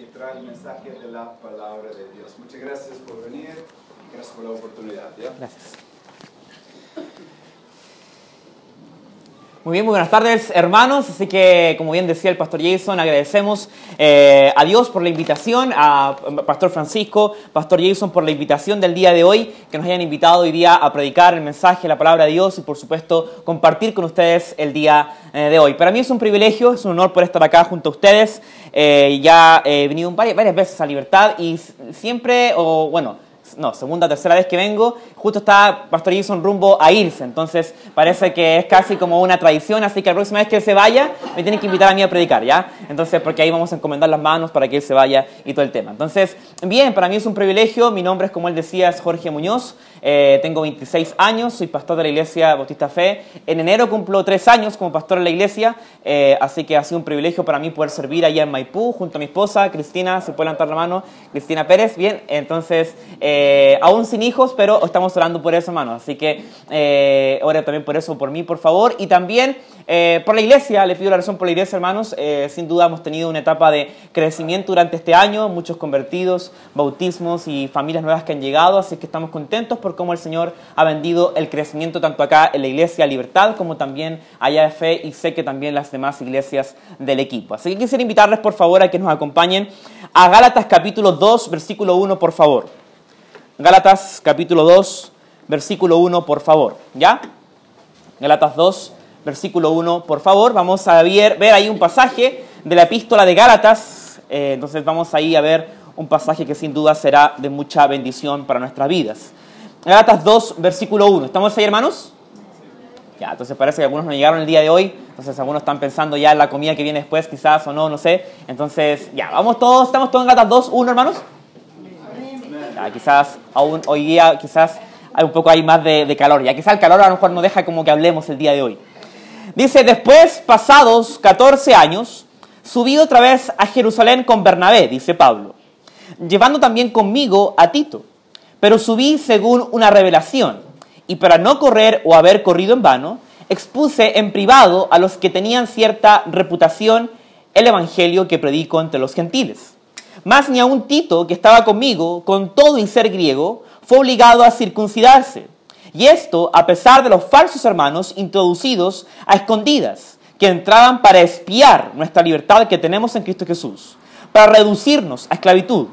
que trae el mensaje de la palabra de Dios. Muchas gracias por venir y gracias por la oportunidad. Gracias. Muy bien, muy buenas tardes hermanos. Así que, como bien decía el pastor Jason, agradecemos eh, a Dios por la invitación, a Pastor Francisco, Pastor Jason por la invitación del día de hoy, que nos hayan invitado hoy día a predicar el mensaje, la palabra de Dios y por supuesto compartir con ustedes el día eh, de hoy. Para mí es un privilegio, es un honor por estar acá junto a ustedes. Eh, ya he venido varias, varias veces a Libertad y siempre, o bueno, no, segunda, tercera vez que vengo, justo está Pastor Jason rumbo a irse, entonces parece que es casi como una tradición, así que la próxima vez que él se vaya, me tienen que invitar a mí a predicar, ¿ya? Entonces, porque ahí vamos a encomendar las manos para que él se vaya y todo el tema. Entonces, bien, para mí es un privilegio, mi nombre es, como él decía, es Jorge Muñoz, eh, tengo 26 años, soy pastor de la Iglesia Bautista Fe. En enero cumplo tres años como pastor en la iglesia, eh, así que ha sido un privilegio para mí poder servir allá en Maipú junto a mi esposa, Cristina, se puede levantar la mano, Cristina Pérez. Bien, entonces, eh, aún sin hijos, pero estamos orando por eso, hermano. Así que ore también por eso, por mí, por favor. Y también por la iglesia, le pido la razón por la iglesia, hermanos. sin duda hemos tenido una etapa de crecimiento durante este año, muchos convertidos, bautismos y familias nuevas que han llegado, así que estamos contentos por cómo el Señor ha vendido el crecimiento tanto acá en la iglesia Libertad como también allá de Fe y sé que también las demás iglesias del equipo. Así que quisiera invitarles por favor a que nos acompañen a Gálatas capítulo 2, versículo 1, por favor. Gálatas capítulo 2, versículo 1, por favor. ¿Ya? Gálatas 2, versículo 1, por favor. Vamos a ver, ver ahí un pasaje de la epístola de Gálatas. Eh, entonces vamos ahí a ver un pasaje que sin duda será de mucha bendición para nuestras vidas. Gálatas 2, versículo 1. ¿Estamos ahí, hermanos? Ya, entonces parece que algunos no llegaron el día de hoy, entonces algunos están pensando ya en la comida que viene después, quizás o no, no sé. Entonces, ya, vamos todos, estamos todos en Gálatas 2, 1, hermanos. Ya, quizás aún hoy día, quizás hay un poco ahí más de, de calor, ya quizás el calor a lo mejor no deja como que hablemos el día de hoy. Dice, después, pasados 14 años, subí otra vez a Jerusalén con Bernabé, dice Pablo llevando también conmigo a Tito. Pero subí según una revelación, y para no correr o haber corrido en vano, expuse en privado a los que tenían cierta reputación el evangelio que predico entre los gentiles. Más ni aun Tito, que estaba conmigo, con todo y ser griego, fue obligado a circuncidarse. Y esto a pesar de los falsos hermanos introducidos a escondidas, que entraban para espiar nuestra libertad que tenemos en Cristo Jesús, para reducirnos a esclavitud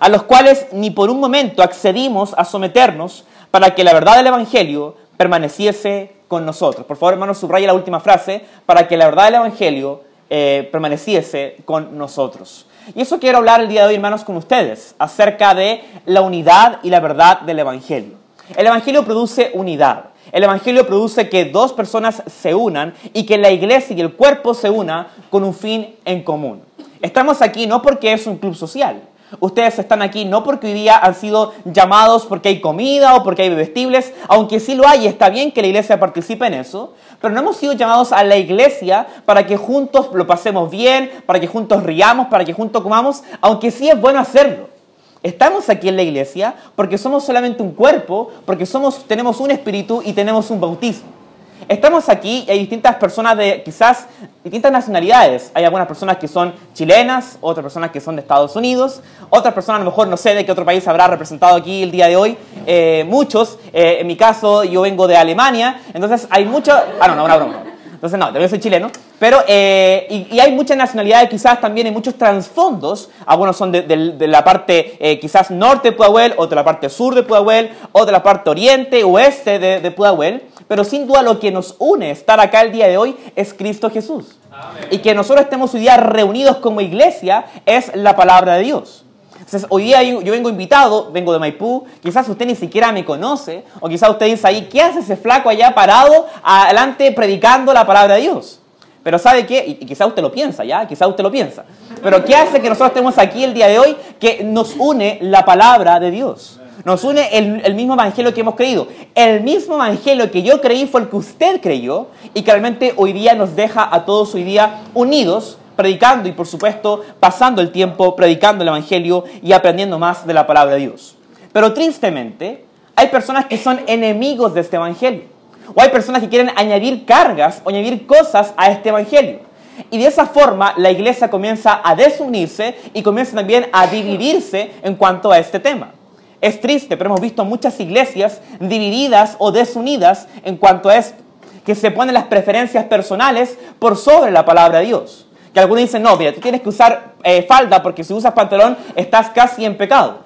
a los cuales ni por un momento accedimos a someternos para que la verdad del Evangelio permaneciese con nosotros. Por favor, hermanos, subraya la última frase, para que la verdad del Evangelio eh, permaneciese con nosotros. Y eso quiero hablar el día de hoy, hermanos, con ustedes, acerca de la unidad y la verdad del Evangelio. El Evangelio produce unidad. El Evangelio produce que dos personas se unan y que la iglesia y el cuerpo se unan con un fin en común. Estamos aquí no porque es un club social, Ustedes están aquí no porque hoy día han sido llamados porque hay comida o porque hay bebestibles, aunque sí lo hay está bien que la iglesia participe en eso, pero no hemos sido llamados a la iglesia para que juntos lo pasemos bien, para que juntos riamos, para que juntos comamos, aunque sí es bueno hacerlo. Estamos aquí en la iglesia porque somos solamente un cuerpo, porque somos, tenemos un espíritu y tenemos un bautismo. Estamos aquí y hay distintas personas de quizás distintas nacionalidades. Hay algunas personas que son chilenas, otras personas que son de Estados Unidos, otras personas a lo mejor no sé de qué otro país habrá representado aquí el día de hoy. Eh, muchos, eh, en mi caso yo vengo de Alemania, entonces hay mucho... Ah, no, no, una broma. Entonces no, yo soy chileno. Pero, eh, y, hay muchas nacionalidades, quizás también hay muchos trasfondos. Algunos son de, la parte quizás norte de Pudahuel, otros de la parte sur de Pudahuel, otros de la parte oriente, oeste de, de Pudahuel. Pero sin duda lo que nos une estar acá el día de hoy es Cristo Jesús. Y que nosotros estemos hoy día reunidos como iglesia es la palabra de Dios. Entonces, hoy día yo, vengo invitado, vengo de Maipú, quizás usted ni siquiera me conoce, o quizás usted dice ahí, ¿qué hace ese flaco allá parado adelante predicando la palabra de Dios? Pero ¿sabe qué? Y, quizás usted lo piensa, ¿ya? Quizás usted lo piensa. Pero ¿qué hace que nosotros estemos aquí el día de hoy? Que nos une la palabra de Dios. Nos une el, mismo evangelio que hemos creído. El mismo evangelio que yo creí fue el que usted creyó y que realmente hoy día nos deja a todos hoy día unidos, predicando y por supuesto pasando el tiempo predicando el evangelio y aprendiendo más de la palabra de Dios. Pero tristemente hay personas que son enemigos de este evangelio. O hay personas que quieren añadir cargas o añadir cosas a este evangelio. Y de esa forma la iglesia comienza a desunirse y comienza también a dividirse en cuanto a este tema. Es triste, pero hemos visto muchas iglesias divididas o desunidas en cuanto a esto, que se ponen las preferencias personales por sobre la palabra de Dios. Que algunos dicen, no, mira, tú tienes que usar eh, falda porque si usas pantalón estás casi en pecado.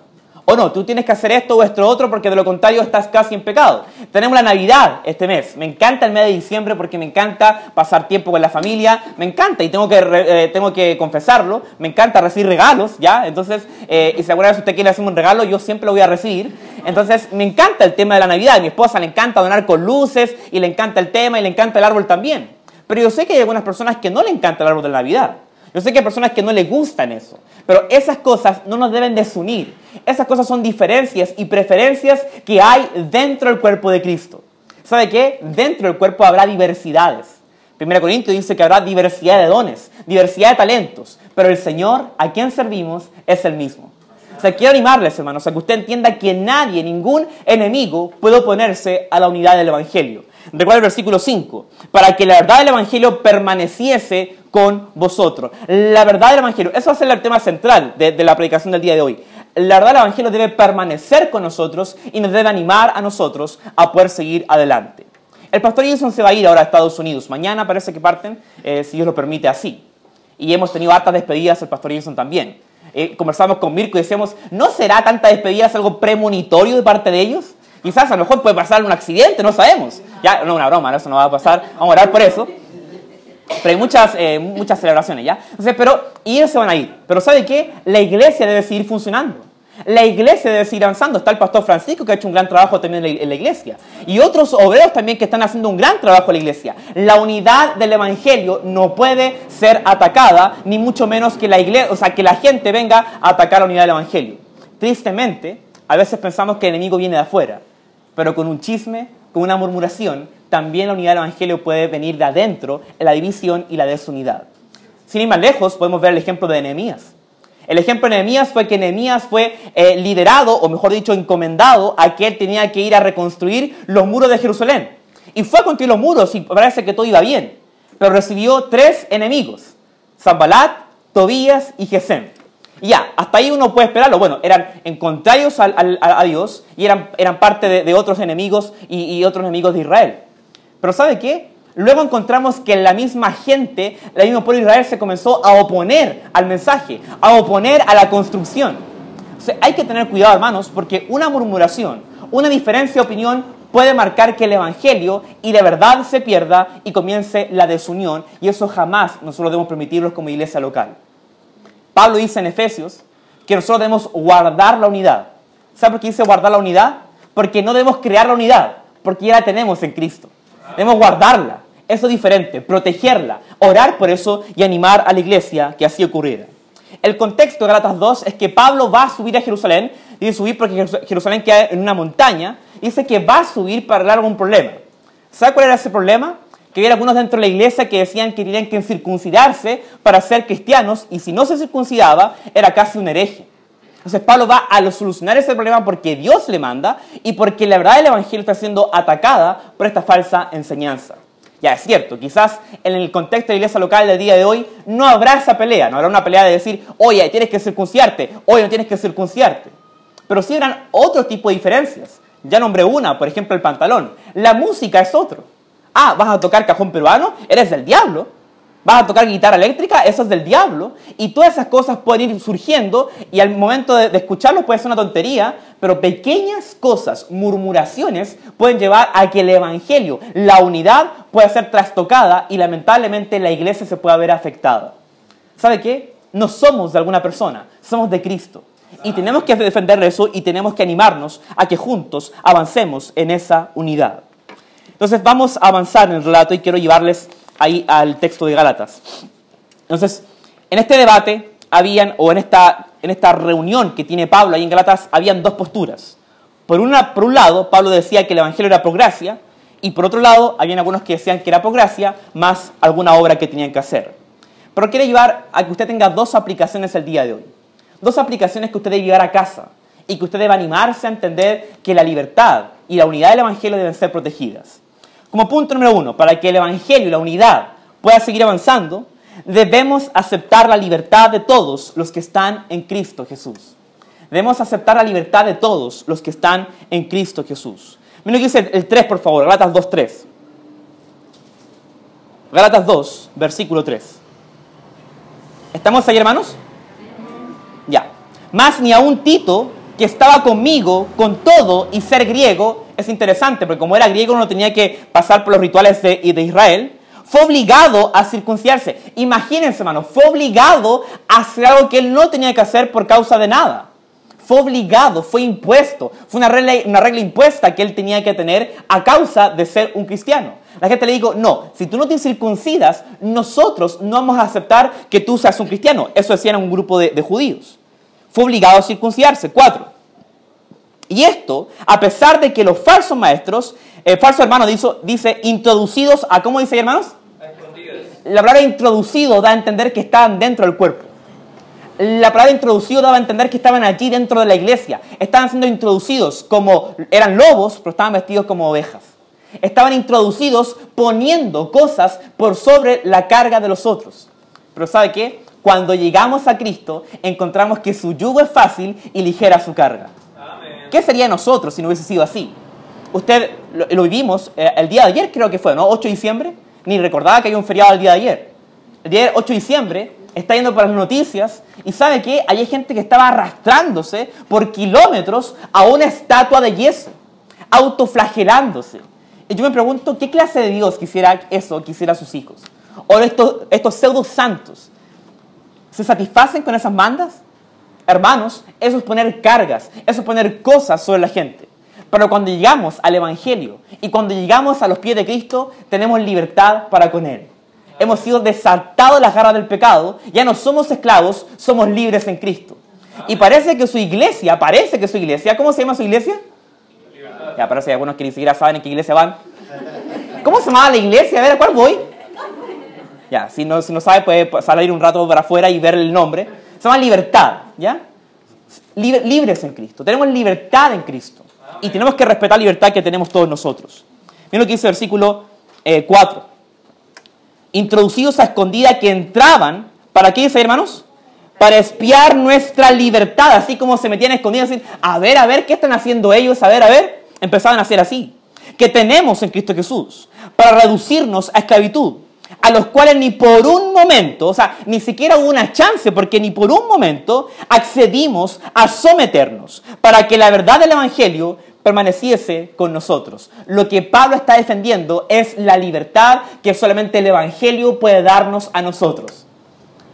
O no, tú tienes que hacer esto o esto otro porque de lo contrario estás casi en pecado. Tenemos la Navidad este mes. Me encanta el mes de diciembre porque me encanta pasar tiempo con la familia. Me encanta y tengo que, eh, tengo que confesarlo. Me encanta recibir regalos, ¿ya? Entonces, eh, y si alguna vez usted quiere hacerme un regalo, yo siempre lo voy a recibir. Entonces, me encanta el tema de la Navidad. A mi esposa le encanta donar con luces y le encanta el tema y le encanta el árbol también. Pero yo sé que hay algunas personas que no le encanta el árbol de Navidad. Yo sé que hay personas que no les gustan eso, pero esas cosas no nos deben desunir. Esas cosas son diferencias y preferencias que hay dentro del cuerpo de Cristo. ¿Sabe qué? Dentro del cuerpo habrá diversidades. 1 Corintios dice que habrá diversidad de dones, diversidad de talentos, pero el Señor a quien servimos es el mismo. O sea, quiero animarles, hermanos, a que usted entienda que nadie, ningún enemigo puede oponerse a la unidad del Evangelio. Recuerda el versículo 5, para que la verdad del Evangelio permaneciese con vosotros. La verdad del Evangelio, eso va a ser el tema central de, la predicación del día de hoy. La verdad del Evangelio debe permanecer con nosotros y nos debe animar a nosotros a poder seguir adelante. El pastor Jason se va a ir ahora a Estados Unidos. Mañana parece que parten, eh, si Dios lo permite así. Y hemos tenido hartas despedidas, el pastor Jason también. Eh, conversamos con Mirko y decíamos, ¿no será tanta despedidas algo premonitorio de parte de ellos? Quizás a lo mejor puede pasar un accidente, no sabemos. Ya, no, una broma, eso no va a pasar. Vamos a orar por eso. Pero hay muchas, eh, muchas celebraciones, ¿ya? Entonces, pero, y ellos se van a ir. Pero ¿sabe qué? La iglesia debe seguir funcionando. La iglesia debe seguir avanzando. Está el pastor Francisco que ha hecho un gran trabajo también en la iglesia. Y otros obreros también que están haciendo un gran trabajo en la iglesia. La unidad del evangelio no puede ser atacada, ni mucho menos que la iglesia, o sea, que la gente venga a atacar la unidad del evangelio. Tristemente, a veces pensamos que el enemigo viene de afuera pero con un chisme, con una murmuración, también la unidad del Evangelio puede venir de adentro, en la división y la desunidad. Sin ir más lejos, podemos ver el ejemplo de Nehemías. El ejemplo de Nehemías fue que Nehemías fue eh, liderado, o mejor dicho, encomendado a que él tenía que ir a reconstruir los muros de Jerusalén. Y fue a construir los muros y parece que todo iba bien. Pero recibió tres enemigos, Zambalat, Tobías y Gesem. Y ya, hasta ahí uno puede esperarlo. Bueno, eran en contrarios a Dios y eran, eran parte de, otros enemigos y, otros enemigos de Israel. Pero ¿sabe qué? Luego encontramos que la misma gente, el mismo pueblo de Israel se comenzó a oponer al mensaje, a oponer a la construcción. hay que tener cuidado, hermanos, porque una murmuración, una diferencia de opinión puede marcar que el Evangelio y de verdad se pierda y comience la desunión, y eso jamás nosotros debemos permitirlo como iglesia local. Pablo dice en Efesios que nosotros debemos guardar la unidad. ¿Sabe por qué dice guardar la unidad? Porque no debemos crear la unidad, porque ya la tenemos en Cristo. Debemos guardarla. Eso es diferente, protegerla, orar por eso y animar a la iglesia que así ocurriera. El contexto de Galatas 2 es que Pablo va a subir a Jerusalén, dice subir porque Jerusalén queda en una montaña, dice que va a subir para arreglar algún problema. ¿Sabe cuál era ese problema? Que había algunos dentro de la iglesia que decían que tenían que circuncidarse para ser cristianos y si no se circuncidaba era casi un hereje. Entonces Pablo va a solucionar ese problema porque Dios le manda y porque la verdad del Evangelio está siendo atacada por esta falsa enseñanza. Ya es cierto, quizás en el contexto de la iglesia local del día de hoy no habrá esa pelea, no habrá una pelea de decir, oye, tienes que circunciarte, oye, no tienes que circunciarte. Pero sí habrán otro tipo de diferencias. Ya nombré una, por ejemplo, el pantalón. La música es otro. Ah, vas a tocar cajón peruano, eres del diablo. Vas a tocar guitarra eléctrica, eso es del diablo. Y todas esas cosas pueden ir surgiendo y al momento de, escucharlo puede ser una tontería, pero pequeñas cosas, murmuraciones, pueden llevar a que el Evangelio, la unidad, pueda ser trastocada y lamentablemente la iglesia se pueda ver afectada. ¿Sabe qué? No somos de alguna persona, somos de Cristo. Y tenemos que defender eso y tenemos que animarnos a que juntos avancemos en esa unidad. Entonces vamos a avanzar en el relato y quiero llevarles ahí al texto de Gálatas. Entonces, en este debate habían, o en esta, en esta reunión que tiene Pablo ahí en Gálatas, habían dos posturas. Por, una, por un lado, Pablo decía que el Evangelio era por gracia, y por otro lado, habían algunos que decían que era por gracia, más alguna obra que tenían que hacer. Pero quiero llevar a que usted tenga dos aplicaciones el día de hoy. Dos aplicaciones que usted debe llevar a casa y que usted debe animarse a entender que la libertad y la unidad del Evangelio deben ser protegidas. Como punto número uno, para que el Evangelio y la unidad pueda seguir avanzando, debemos aceptar la libertad de todos los que están en Cristo Jesús. Debemos aceptar la libertad de todos los que están en Cristo Jesús. Mira que dice el 3, por favor, Galatas 2, 3. Galatas 2, versículo 3. ¿Estamos ahí, hermanos? Ya. Más ni a un Tito, que estaba conmigo con todo y ser griego, es interesante, porque como era griego no tenía que pasar por los rituales de, de Israel, fue obligado a circuncidarse. Imagínense, hermano, fue obligado a hacer algo que él no tenía que hacer por causa de nada. Fue obligado, fue impuesto, fue una regla, una regla impuesta que él tenía que tener a causa de ser un cristiano. La gente le dijo, no, si tú no te circuncidas, nosotros no vamos a aceptar que tú seas un cristiano. Eso decían un grupo de, de judíos. Fue obligado a circuncidarse. Cuatro. Y esto, a pesar de que los falsos maestros, el falso hermano dice, dice introducidos a, ¿cómo dice hermanos? La palabra introducido da a entender que estaban dentro del cuerpo. La palabra introducido daba a entender que estaban allí dentro de la iglesia. Estaban siendo introducidos como eran lobos, pero estaban vestidos como ovejas. Estaban introducidos poniendo cosas por sobre la carga de los otros. Pero ¿sabe qué? Cuando llegamos a Cristo, encontramos que su yugo es fácil y ligera su carga. ¿Qué sería nosotros si no hubiese sido así? Usted lo, lo vivimos eh, el día de ayer, creo que fue, ¿no? 8 de diciembre. Ni recordaba que había un feriado el día de ayer. El día 8 de diciembre está yendo por las noticias y sabe que hay gente que estaba arrastrándose por kilómetros a una estatua de yeso, autoflagelándose. Y yo me pregunto, ¿qué clase de Dios quisiera eso, quisiera sus hijos? O estos, estos pseudo santos, ¿se satisfacen con esas mandas? Hermanos, eso es poner cargas, eso es poner cosas sobre la gente. Pero cuando llegamos al Evangelio y cuando llegamos a los pies de Cristo, tenemos libertad para con Él. Hemos sido desatados de las garras del pecado, ya no somos esclavos, somos libres en Cristo. Y parece que su iglesia, parece que su iglesia, ¿cómo se llama su iglesia? Ya, parece que algunos que ni siquiera saben en qué iglesia van. ¿Cómo se llama la iglesia? A ver, ¿a cuál voy? Ya, si no, si no sabe, puede salir un rato para afuera y ver el nombre. Se llama libertad, ¿ya? Libre, libres en Cristo. Tenemos libertad en Cristo. Y tenemos que respetar la libertad que tenemos todos nosotros. Miren lo que dice el versículo eh, 4. Introducidos a escondida que entraban, ¿para qué dice, hermanos? Para espiar nuestra libertad, así como se metían escondidas, así, a ver, a ver, ¿qué están haciendo ellos? A ver, a ver. Empezaban a hacer así. Que tenemos en Cristo Jesús, para reducirnos a esclavitud a los cuales ni por un momento, o sea, ni siquiera hubo una chance, porque ni por un momento accedimos a someternos para que la verdad del Evangelio permaneciese con nosotros. Lo que Pablo está defendiendo es la libertad que solamente el Evangelio puede darnos a nosotros.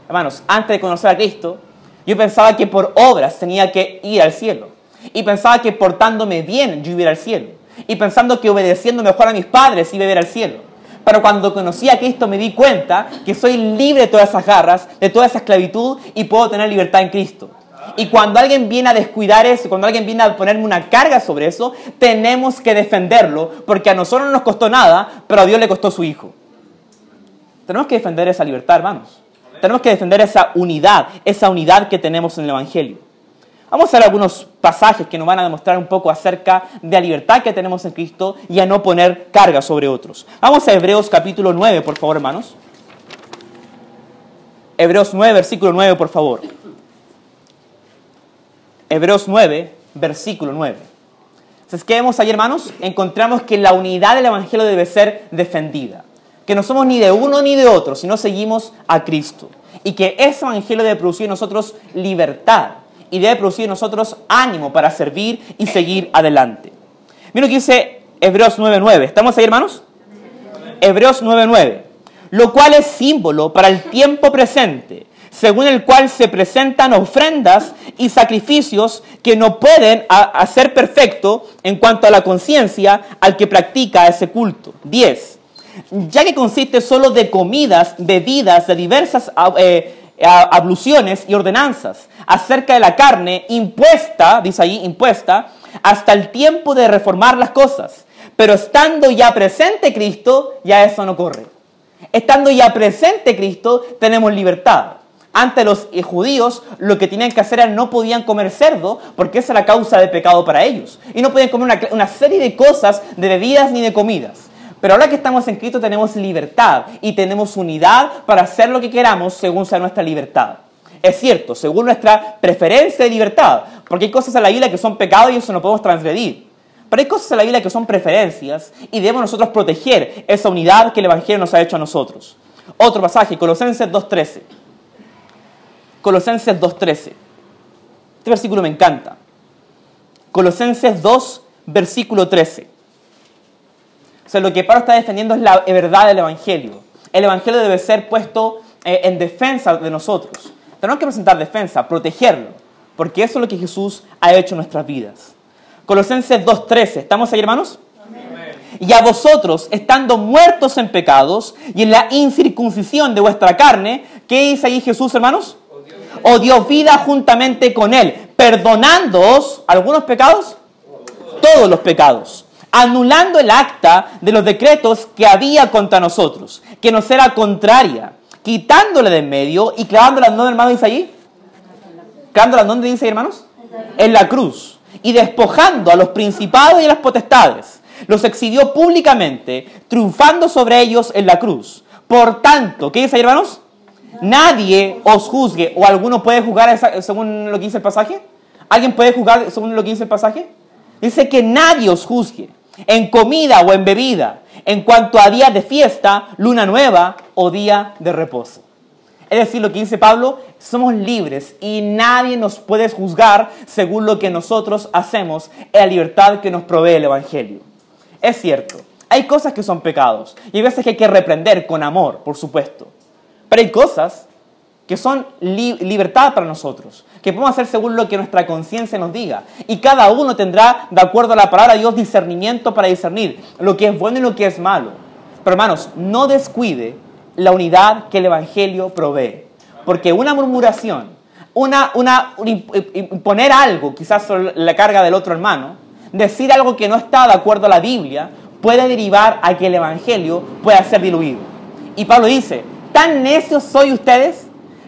Hermanos, antes de conocer a Cristo, yo pensaba que por obras tenía que ir al cielo. Y pensaba que portándome bien yo iba al cielo. Y pensando que obedeciendo mejor a mis padres iba a ir al cielo. Pero cuando conocí a Cristo me di cuenta que soy libre de todas esas garras, de toda esa esclavitud y puedo tener libertad en Cristo. Y cuando alguien viene a descuidar eso, cuando alguien viene a ponerme una carga sobre eso, tenemos que defenderlo, porque a nosotros no nos costó nada, pero a Dios le costó su Hijo. Tenemos que defender esa libertad, hermanos. Tenemos que defender esa unidad, esa unidad que tenemos en el Evangelio. Vamos a ver algunos pasajes que nos van a demostrar un poco acerca de la libertad que tenemos en Cristo y a no poner carga sobre otros. Vamos a Hebreos capítulo 9, por favor, hermanos. Hebreos 9, versículo 9, por favor. Hebreos 9, versículo 9. Entonces, ¿qué vemos ahí, hermanos? Encontramos que la unidad del Evangelio debe ser defendida. Que no somos ni de uno ni de otro, sino seguimos a Cristo. Y que ese Evangelio debe producir en nosotros libertad y debe producir en nosotros ánimo para servir y seguir adelante. Mira lo que dice Hebreos 9.9. ¿Estamos ahí, hermanos? Hebreos 9.9. Lo cual es símbolo para el tiempo presente, según el cual se presentan ofrendas y sacrificios que no pueden hacer perfecto en cuanto a la conciencia al que practica ese culto. 10. Ya que consiste solo de comidas, bebidas de diversas eh, abluciones y ordenanzas acerca de la carne impuesta, dice ahí, impuesta, hasta el tiempo de reformar las cosas. Pero estando ya presente Cristo, ya eso no corre. Estando ya presente Cristo, tenemos libertad. Ante los judíos, lo que tenían que hacer era no podían comer cerdo, porque esa era la causa de pecado para ellos. Y no podían comer una, una serie de cosas, de bebidas ni de comidas. Pero ahora que estamos en Cristo tenemos libertad y tenemos unidad para hacer lo que queramos según sea nuestra libertad. Es cierto, según nuestra preferencia de libertad, porque hay cosas en la Biblia que son pecados y eso no podemos transgredir. Pero hay cosas en la Biblia que son preferencias y debemos nosotros proteger esa unidad que el Evangelio nos ha hecho a nosotros. Otro pasaje, Colosenses 2.13. Colosenses 2.13. Este versículo me encanta. Colosenses 2, versículo 13. O sea, lo que Pablo está defendiendo es la verdad del Evangelio. El Evangelio debe ser puesto eh, en defensa de nosotros. Tenemos que presentar defensa, protegerlo, porque eso es lo que Jesús ha hecho en nuestras vidas. Colosenses 2.13, ¿estamos ahí hermanos? Y a vosotros, estando muertos en pecados y en la incircuncisión de vuestra carne, ¿qué dice ahí Jesús, hermanos? O dio vida juntamente con él, perdonándoos algunos pecados, todos los pecados, anulando el acta de los decretos que había contra nosotros, que nos era contraria, quitándole de en medio y clavándola, ¿dónde hermano dice ahí? ¿Clavándola dónde dice hermanos? En la cruz. Y despojando a los principados y a las potestades, los exhibió públicamente, triunfando sobre ellos en la cruz. Por tanto, ¿qué dice ahí, hermanos? Nadie os juzgue, o alguno puede juzgar según lo que dice el pasaje. ¿Alguien puede juzgar según lo que dice el pasaje? Dice que nadie os juzgue en comida o en bebida, en cuanto a día de fiesta, luna nueva o día de reposo. Es decir, lo que dice Pablo, somos libres y nadie nos puede juzgar según lo que nosotros hacemos en la libertad que nos provee el Evangelio. Es cierto, hay cosas que son pecados y hay veces que hay que reprender con amor, por supuesto. Pero hay cosas que son libertad para nosotros, que podemos hacer según lo que nuestra conciencia nos diga. Y cada uno tendrá, de acuerdo a la palabra de Dios, discernimiento para discernir lo que es bueno y lo que es malo. Pero hermanos, no descuide la unidad que el Evangelio provee. Porque una murmuración, una, una, poner algo quizás sobre la carga del otro hermano, decir algo que no está de acuerdo a la Biblia, puede derivar a que el Evangelio pueda ser diluido. Y Pablo dice, ¿tan necios soy ustedes?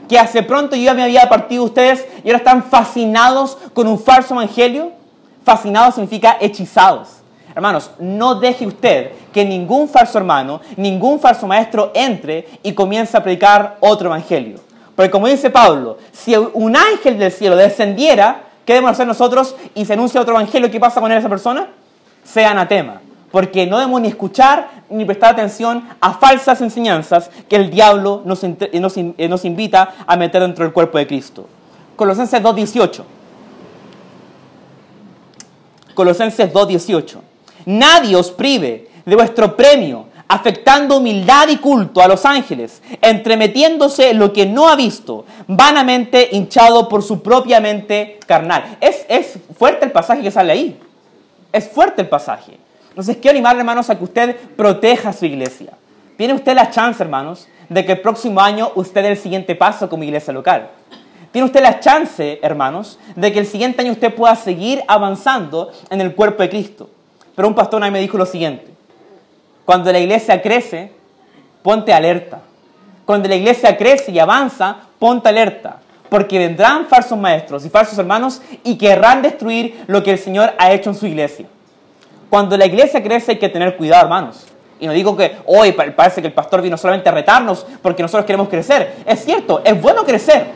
Que hace pronto yo ya me había partido ustedes y ahora están fascinados con un falso evangelio. Fascinados significa hechizados. Hermanos, no deje usted que ningún falso hermano, ningún falso maestro entre y comience a predicar otro evangelio. Porque como dice Pablo, si un ángel del cielo descendiera, ¿qué debemos hacer nosotros y se anuncia otro evangelio? ¿Qué pasa con esa persona? Sea anatema porque no debemos ni escuchar ni prestar atención a falsas enseñanzas que el diablo nos, eh, nos, invita a meter dentro del cuerpo de Cristo. Colosenses 2.18. Colosenses 2.18. Nadie os prive de vuestro premio, afectando humildad y culto a los ángeles, entremetiéndose en lo que no ha visto, vanamente hinchado por su propia mente carnal. Es, es fuerte el pasaje que sale ahí. Es fuerte el pasaje. Entonces quiero animarle, hermanos, a que usted proteja su iglesia. Tiene usted la chance, hermanos, de que el próximo año usted dé el siguiente paso como iglesia local. Tiene usted la chance, hermanos, de que el siguiente año usted pueda seguir avanzando en el cuerpo de Cristo. Pero un pastor ahí me dijo lo siguiente. Cuando la iglesia crece, ponte alerta. Cuando la iglesia crece y avanza, ponte alerta. Porque vendrán falsos maestros y falsos hermanos y querrán destruir lo que el Señor ha hecho en su iglesia. Cuando la iglesia crece hay que tener cuidado, hermanos. Y no digo que hoy parece que el pastor vino solamente a retarnos porque nosotros queremos crecer. Es cierto, es bueno crecer,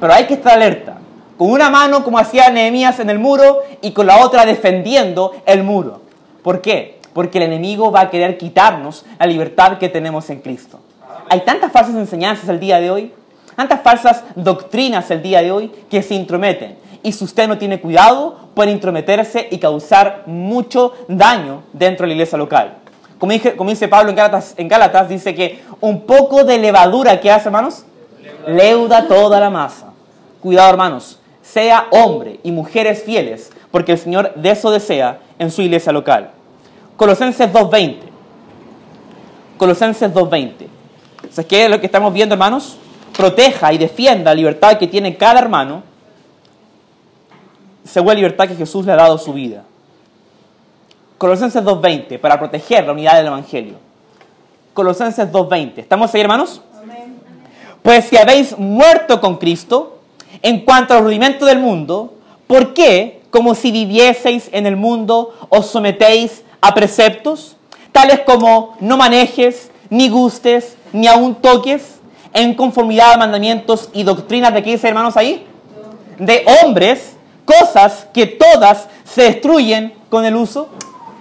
pero hay que estar alerta. Con una mano, como hacía Nehemías en el muro, y con la otra defendiendo el muro. ¿Por qué? Porque el enemigo va a querer quitarnos la libertad que tenemos en Cristo. Hay tantas falsas enseñanzas el día de hoy, tantas falsas doctrinas el día de hoy que se intrometen y si usted no tiene cuidado, puede intrometerse y causar mucho daño dentro de la iglesia local. Como, dice Pablo en Gálatas, dice que un poco de levadura, ¿qué hace, hermanos? Leuda toda la masa. Cuidado, hermanos. Sea hombre y mujeres fieles, porque el Señor de eso desea en su iglesia local. Colosenses 2.20. Colosenses 2.20. ¿Sabes qué es lo que estamos viendo, hermanos? Proteja y defienda la libertad que tiene cada hermano según la libertad que Jesús le ha dado su vida. Colosenses 2.20, para proteger la unidad del Evangelio. Colosenses 2.20. ¿Estamos ahí, hermanos? Pues si habéis muerto con Cristo, en cuanto al rudimento del mundo, ¿por qué, como si vivieseis en el mundo, os sometéis a preceptos? tales como no manejes, ni gustes, ni aún toques, en conformidad a mandamientos y doctrinas de qué dice hermanos ahí? De hombres, cosas que todas se destruyen con el uso.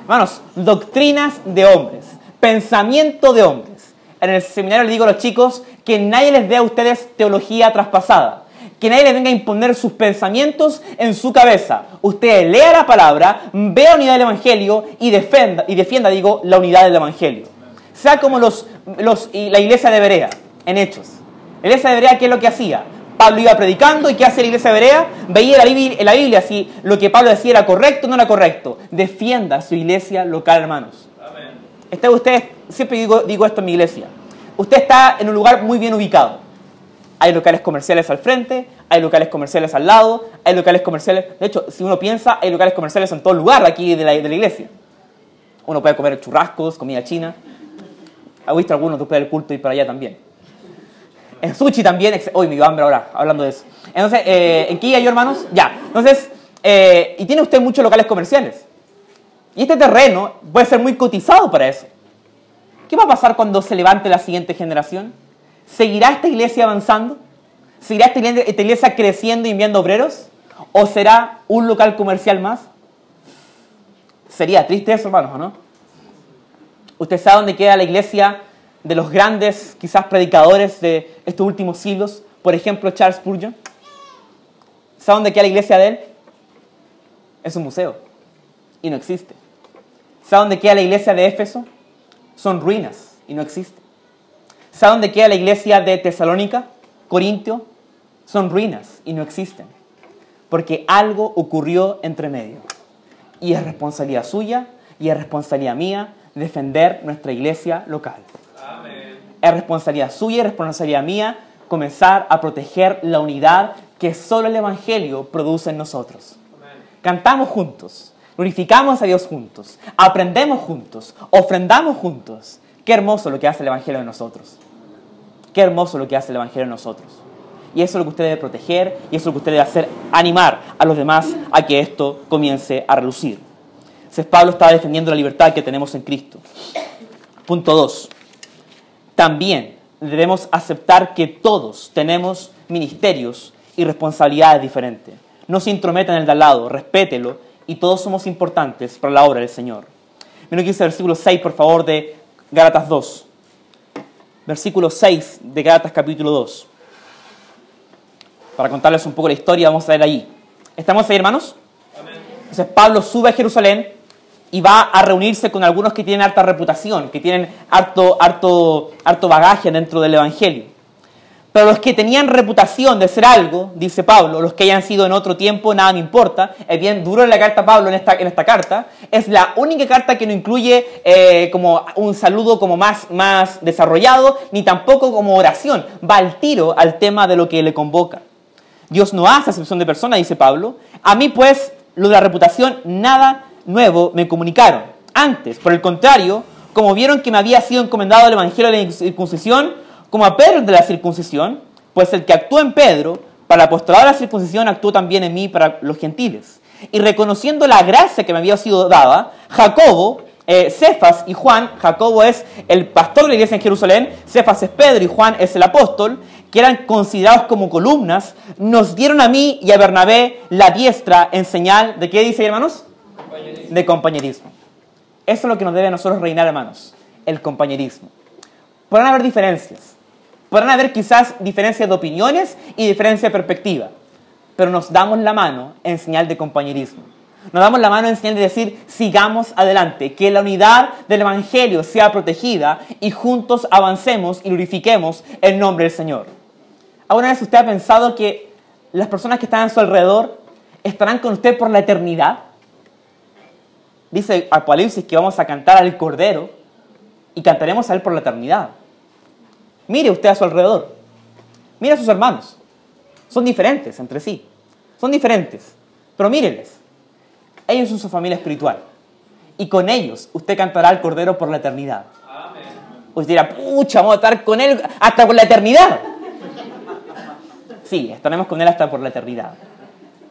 Hermanos, doctrinas de hombres, pensamiento de hombres. En el seminario le digo a los chicos que nadie les dé a ustedes teología traspasada que nadie les venga a imponer sus pensamientos en su cabeza. Usted lea la palabra, vea unidad del Evangelio y defienda, y defienda digo, la unidad del Evangelio. Sea como los, los, la iglesia de Berea, en Hechos. La iglesia de Berea, ¿qué es lo que hacía? Pablo iba predicando y ¿qué hace la iglesia de Berea? Veía la Biblia, en la Biblia si lo que Pablo decía era correcto o no era correcto. Defienda su iglesia local, hermanos. Amén. usted, siempre digo, digo esto en mi iglesia. Usted está en un lugar muy bien ubicado hay locales comerciales al frente, hay locales comerciales al lado, hay locales comerciales... De hecho, si uno piensa, hay locales comerciales en todo lugar aquí de la, de la iglesia. Uno puede comer churrascos, comida china. ¿Ha visto algunos después del culto y para allá también? En sushi también... Uy, me dio hambre ahora, hablando de eso. Entonces, eh, ¿en qué iba yo, hermanos? Ya. Entonces, eh, y tiene usted muchos locales comerciales. Y este terreno puede ser muy cotizado para eso. ¿Qué va a pasar cuando se levante la siguiente generación? ¿Seguirá esta iglesia avanzando? ¿Seguirá esta iglesia creciendo y enviando obreros? ¿O será un local comercial más? Sería triste eso, hermanos, no? ¿Usted sabe dónde queda la iglesia de los grandes, quizás, predicadores de estos últimos siglos? Por ejemplo, Charles Spurgeon. ¿Sabe dónde queda la iglesia de él? Es un museo. Y no existe. ¿Sabe dónde queda la iglesia de Éfeso? Son ruinas y no existe. ¿Sabe dónde queda la iglesia de Tesalónica? Corintio. Son ruinas y no existen. Porque algo ocurrió entre medio. Y es responsabilidad suya y es responsabilidad mía defender nuestra iglesia local. Es responsabilidad suya y responsabilidad mía comenzar a proteger la unidad que solo el Evangelio produce en nosotros. Cantamos juntos, glorificamos a Dios juntos, aprendemos juntos, ofrendamos juntos. Qué hermoso lo que hace el Evangelio en nosotros. Qué hermoso lo que hace el Evangelio en nosotros. Y eso es lo que usted debe proteger y eso es lo que usted debe hacer, animar a los demás a que esto comience a relucir. Entonces Pablo estaba defendiendo la libertad que tenemos en Cristo. Punto 2. También debemos aceptar que todos tenemos ministerios y responsabilidades diferentes. No se intrometa en el de al lado, respételo y todos somos importantes para la obra del Señor. Miren que dice el versículo 6, por favor, de Gálatas 2 versículo 6 de Gálatas capítulo 2. Para contarles un poco la historia, vamos a ver ahí. ¿Estamos ahí, hermanos? Entonces Pablo sube a Jerusalén y va a reunirse con algunos que tienen harta reputación, que tienen harto, harto, harto bagaje dentro del Evangelio. Pero los que tenían reputación de ser algo, dice Pablo, los que hayan sido en otro tiempo, nada me importa. Es bien duro en la carta Pablo en esta, en esta carta. Es la única carta que no incluye eh, como un saludo como más, más desarrollado, ni tampoco como oración. Va al tiro al tema de lo que le convoca. Dios no hace acepción de persona, dice Pablo. A mí pues, lo de la reputación, nada nuevo me comunicaron. Antes, por el contrario, como vieron que me había sido encomendado el Evangelio de la circuncisión, como a Pedro de la circuncisión, pues el que actuó en Pedro para el apostolado de la circuncisión actuó también en mí para los gentiles. Y reconociendo la gracia que me había sido dada, Jacobo, eh, Cefas y Juan, Jacobo es el pastor de la iglesia en Jerusalén, Cefas es Pedro y Juan es el apóstol, que eran considerados como columnas, nos dieron a mí y a Bernabé la diestra en señal de qué dice, hermanos? De compañerismo. Eso es lo que nos debe a nosotros reinar, hermanos, el compañerismo. Podrán haber diferencias, Podrán haber quizás diferencias de opiniones y diferencias de perspectiva, pero nos damos la mano en señal de compañerismo. Nos damos la mano en señal de decir, sigamos adelante, que la unidad del Evangelio sea protegida y juntos avancemos y glorifiquemos el nombre del Señor. ¿Alguna vez usted ha pensado que las personas que están a su alrededor estarán con usted por la eternidad? Dice Apocalipsis que vamos a cantar al Cordero y cantaremos a Él por la eternidad. Mire usted a su alrededor. Mire a sus hermanos. Son diferentes entre sí. Son diferentes. Pero mírenles. Ellos son su familia espiritual. Y con ellos usted cantará al Cordero por la eternidad. Usted dirá, pucha, vamos a estar con Él hasta por la eternidad. Sí, estaremos con Él hasta por la eternidad.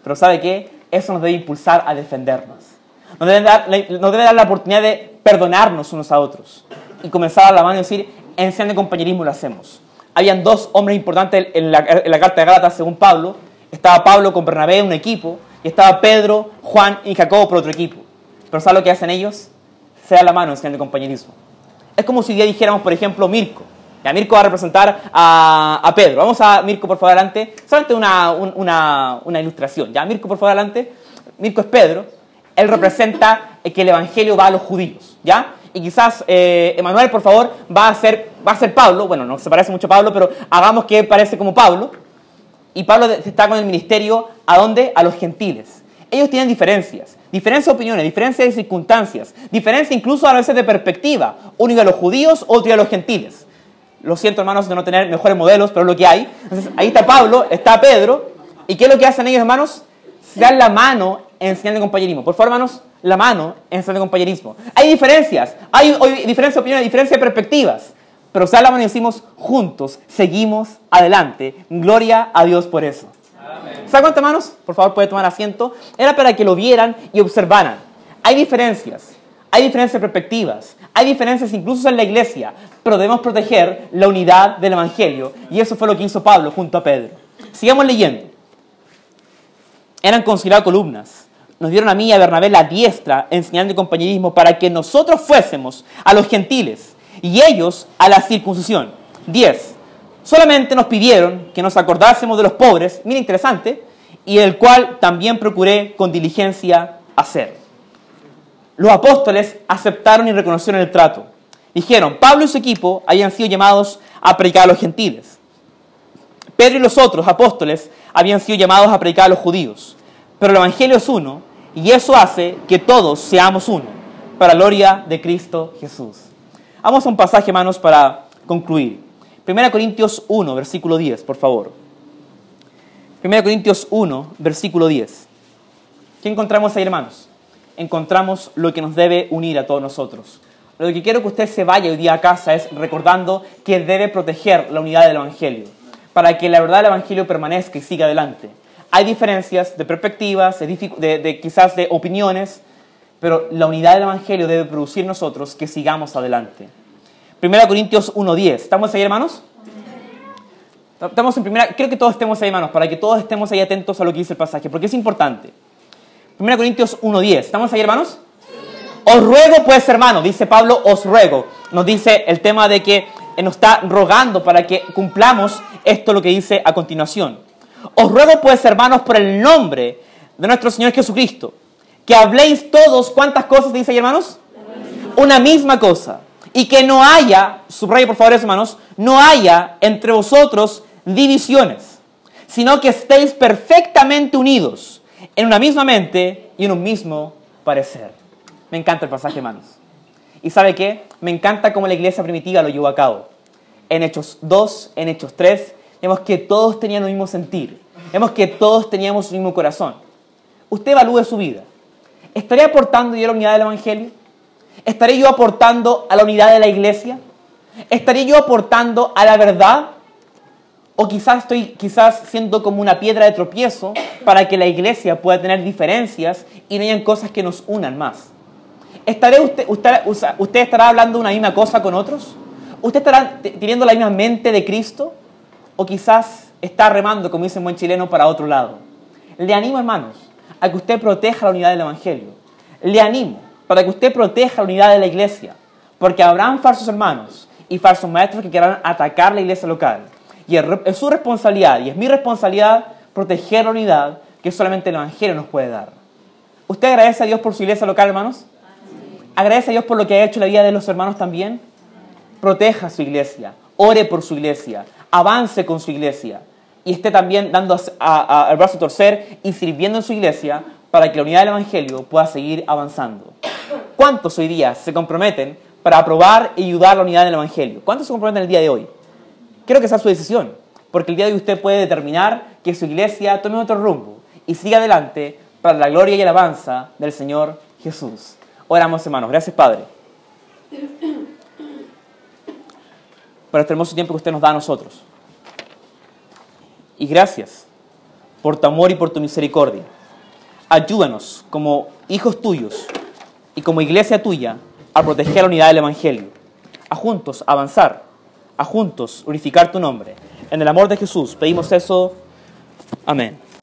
Pero ¿sabe qué? Eso nos debe impulsar a defendernos. Nos debe dar, nos debe dar la oportunidad de perdonarnos unos a otros. Y comenzar a la mano y decir, en de compañerismo lo hacemos. Habían dos hombres importantes en la, en la carta de Gálatas, según Pablo. Estaba Pablo con Bernabé un equipo, y estaba Pedro, Juan y Jacobo por otro equipo. Pero ¿sabes lo que hacen ellos? Se dan la mano en de compañerismo. Es como si ya dijéramos, por ejemplo, Mirko. Ya Mirko va a representar a, a Pedro. Vamos a Mirko, por favor, adelante. Solamente una, una, una ilustración. Ya, Mirko, por favor, adelante. Mirko es Pedro. Él representa que el Evangelio va a los judíos. ¿Ya? y quizás eh, Emanuel, por favor, va a, ser, va a ser Pablo, bueno, no se parece mucho a Pablo, pero hagamos que parece como Pablo, y Pablo está con el ministerio, ¿a dónde? A los gentiles. Ellos tienen diferencias, diferencias de opiniones, diferencias de circunstancias, diferencias incluso a veces de perspectiva. Uno a los judíos, otro a los gentiles. Lo siento, hermanos, de no tener mejores modelos, pero es lo que hay. Entonces, ahí está Pablo, está Pedro. ¿Y qué es lo que hacen ellos, hermanos? Se dan la mano en señal de compañerismo. Por favor, hermanos, la mano en señal de compañerismo. Hay diferencias, hay, diferencias de opiniones, diferencias de perspectivas. Pero se la mano y decimos, juntos, seguimos adelante. Gloria a Dios por eso. ¿Saben cuántas manos? Por favor, puede tomar asiento. Era para que lo vieran y observaran. Hay diferencias, hay diferencias de perspectivas, hay diferencias incluso en la iglesia, pero debemos proteger la unidad del Evangelio. Y eso fue lo que hizo Pablo junto a Pedro. Sigamos leyendo. Eran consideradas columnas. Nos dieron a mí y a Bernabé la diestra enseñando compañerismo para que nosotros fuésemos a los gentiles y ellos a la circuncisión. 10. Solamente nos pidieron que nos acordásemos de los pobres, mira interesante, y el cual también procuré con diligencia hacer. Los apóstoles aceptaron y reconocieron el trato. Dijeron, Pablo y su equipo habían sido llamados a predicar a los gentiles. Pedro y los otros apóstoles habían sido llamados a predicar a los judíos. Pero el Evangelio es uno y eso hace que todos seamos uno, para la gloria de Cristo Jesús. Vamos a un pasaje, hermanos, para concluir. 1 Corintios 1, versículo 10, por favor. 1 Corintios 1, versículo 10. ¿Qué encontramos ahí, hermanos? Encontramos lo que nos debe unir a todos nosotros. Lo que quiero que usted se vaya hoy día a casa es recordando que debe proteger la unidad del Evangelio, para que la verdad del Evangelio permanezca y siga adelante. Hay diferencias de perspectivas, de, quizás de opiniones, pero la unidad del Evangelio debe producir nosotros que sigamos adelante. 1 Corintios 1.10. ¿Estamos ahí, hermanos? Estamos en primera, creo que todos estemos ahí, hermanos, para que todos estemos ahí atentos a lo que dice el pasaje, porque es importante. 1 Corintios 1.10. ¿Estamos ahí, hermanos? Os ruego, pues, hermano, dice Pablo, os ruego. Nos dice el tema de que nos está rogando para que cumplamos esto lo que dice a continuación. Os ruego, pues, hermanos, por el nombre de nuestro Señor Jesucristo, que habléis todos, ¿cuántas cosas dice ahí, hermanos? Una misma cosa y que no haya, subrayo por favor hermanos, no haya entre vosotros divisiones, sino que estéis perfectamente unidos en una misma mente y en un mismo parecer. Me encanta el pasaje, hermanos. ¿Y sabe qué? Me encanta cómo la iglesia primitiva lo llevó a cabo. En Hechos 2, en Hechos 3, vemos que todos tenían el mismo sentir. Vemos que todos teníamos el mismo corazón. Usted evalúe su vida. ¿Estaría aportando yo la unidad del Evangelio? ¿Estaré yo aportando a la unidad de la iglesia? ¿Estaré yo aportando a la verdad? ¿O quizás estoy quizás siendo como una piedra de tropiezo para que la iglesia pueda tener diferencias y no hayan cosas que nos unan más? ¿Estaré usted, usted, estará hablando una misma cosa con otros? ¿Usted estará teniendo la misma mente de Cristo? ¿O quizás está remando, como dice un buen chileno, para otro lado? Le animo, hermanos, a que usted proteja la unidad del Evangelio. Le animo para que usted proteja la unidad de la iglesia, porque habrán falsos hermanos y falsos maestros que quieran atacar la iglesia local. Y es su responsabilidad y es mi responsabilidad proteger la unidad que solamente el Evangelio nos puede dar. ¿Usted agradece a Dios por su iglesia local, hermanos? ¿Agradece a Dios por lo que ha hecho la vida de los hermanos también? Proteja su iglesia, ore por su iglesia, avance con su iglesia y esté también dando al brazo a torcer y sirviendo en su iglesia para que la unidad del Evangelio pueda seguir avanzando. ¿Cuántos hoy día se comprometen para aprobar y ayudar a la unidad del Evangelio? ¿Cuántos se comprometen el día de hoy? Quiero que sea su decisión, porque el día de hoy usted puede determinar que su iglesia tome otro rumbo y siga adelante para la gloria y alabanza del Señor Jesús. Oramos, hermanos. Gracias, Padre, por este hermoso tiempo que usted nos da a nosotros. Y gracias por tu amor y por tu misericordia. Ayúdanos como hijos tuyos y como iglesia tuya a proteger la unidad del Evangelio, a juntos avanzar, a juntos unificar tu nombre. En el amor de Jesús pedimos eso. Amén.